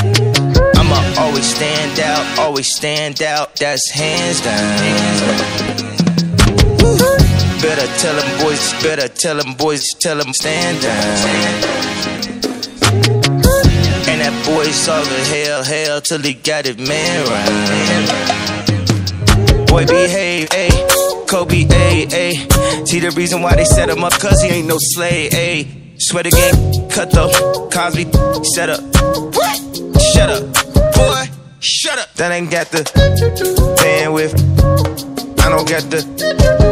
I'ma always stand out, always stand out, that's hands down. Better tell them boys, better tell them boys, tell them stand down. And that boy's all the hell, hell till he got it man right. Boy, behave, ayy. Kobe, ayy, ayy. See the reason why they set him up, cause he ain't no slave, ayy. Swear the game, cut though. Cosby, shut up. What? Shut up. Boy, shut up. That ain't got the bandwidth. I don't got the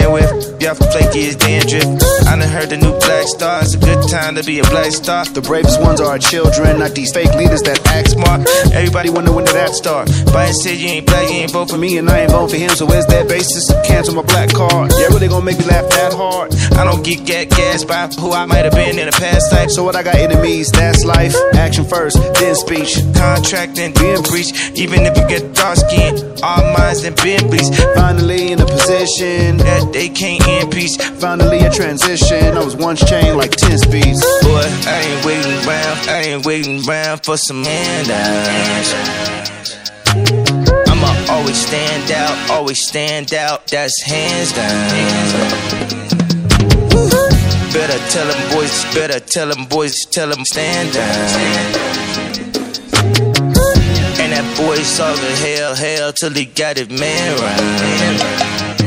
bandwidth. Y'all flaky as dandruff. I done heard the new black star. It's a good time to be a black star. The bravest ones are our children, not these fake leaders that act smart. Everybody wonder when did that star. start. Biden said you ain't black, you ain't vote for me, and I ain't vote for him. So where's that basis? Cancel my black card. Yeah, really gonna make me laugh that hard. I don't get get gas by who I might have been in a past life. So what I got enemies, that's life. Action first, then speech. Contract and being breached. Even if you get dark skin, all minds and bleached. Finally in a position that they can't in peace. Finally a transition. I was once chained like 10 speeds. Boy, I ain't waiting around. I ain't waiting around for some handouts. I'ma always stand out, always stand out. That's hands down. Better tell them boys, better tell them boys, tell them stand down. And that boy saw the hell, hell till he got it man right.